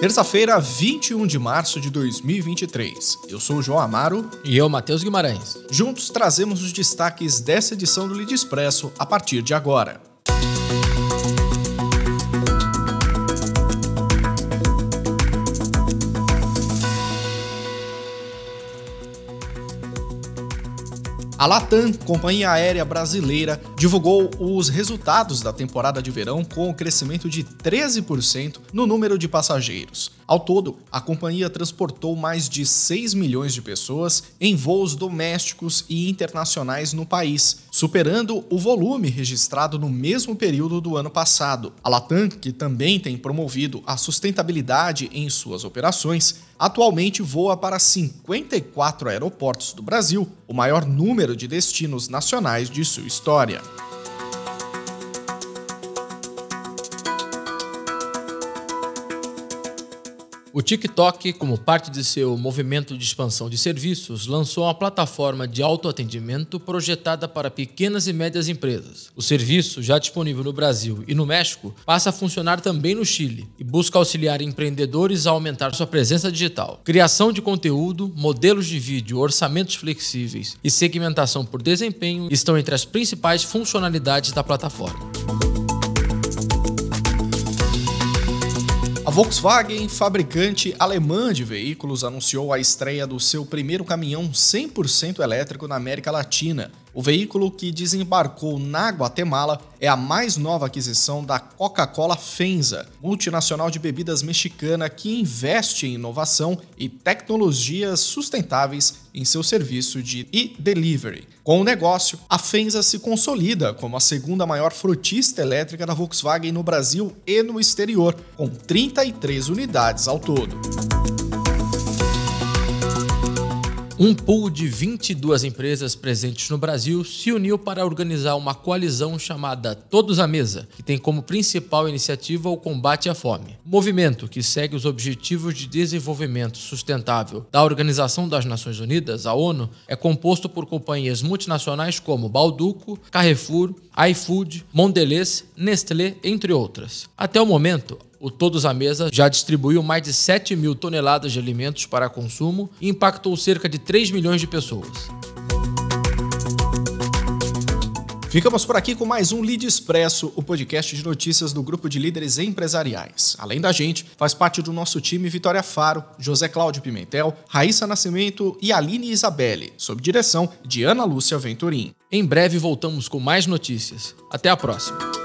Terça-feira, 21 de março de 2023. Eu sou o João Amaro. E eu, Matheus Guimarães. Juntos trazemos os destaques dessa edição do Lead Expresso a partir de agora. A Latam, companhia aérea brasileira, divulgou os resultados da temporada de verão com o crescimento de 13% no número de passageiros. Ao todo, a companhia transportou mais de 6 milhões de pessoas em voos domésticos e internacionais no país, superando o volume registrado no mesmo período do ano passado. A Latam, que também tem promovido a sustentabilidade em suas operações, atualmente voa para 54 aeroportos do Brasil, o maior número de destinos nacionais de sua história. O TikTok, como parte de seu movimento de expansão de serviços, lançou uma plataforma de autoatendimento projetada para pequenas e médias empresas. O serviço, já disponível no Brasil e no México, passa a funcionar também no Chile e busca auxiliar empreendedores a aumentar sua presença digital. Criação de conteúdo, modelos de vídeo, orçamentos flexíveis e segmentação por desempenho estão entre as principais funcionalidades da plataforma. A Volkswagen, fabricante alemã de veículos, anunciou a estreia do seu primeiro caminhão 100% elétrico na América Latina. O veículo que desembarcou na Guatemala é a mais nova aquisição da Coca-Cola Fenza, multinacional de bebidas mexicana que investe em inovação e tecnologias sustentáveis em seu serviço de e-delivery. Com o negócio, a Fenza se consolida como a segunda maior frutista elétrica da Volkswagen no Brasil e no exterior, com 33 unidades ao todo. Um pool de 22 empresas presentes no Brasil se uniu para organizar uma coalizão chamada Todos à Mesa, que tem como principal iniciativa o combate à fome. Movimento, que segue os Objetivos de Desenvolvimento Sustentável da Organização das Nações Unidas, a ONU, é composto por companhias multinacionais como Balduco, Carrefour, iFood, Mondelez, Nestlé, entre outras. Até o momento, o Todos à Mesa já distribuiu mais de 7 mil toneladas de alimentos para consumo e impactou cerca de 3 milhões de pessoas. Ficamos por aqui com mais um Lead Expresso, o podcast de notícias do grupo de líderes empresariais. Além da gente, faz parte do nosso time Vitória Faro, José Cláudio Pimentel, Raíssa Nascimento e Aline Isabelle, sob direção de Ana Lúcia Venturim. Em breve voltamos com mais notícias. Até a próxima.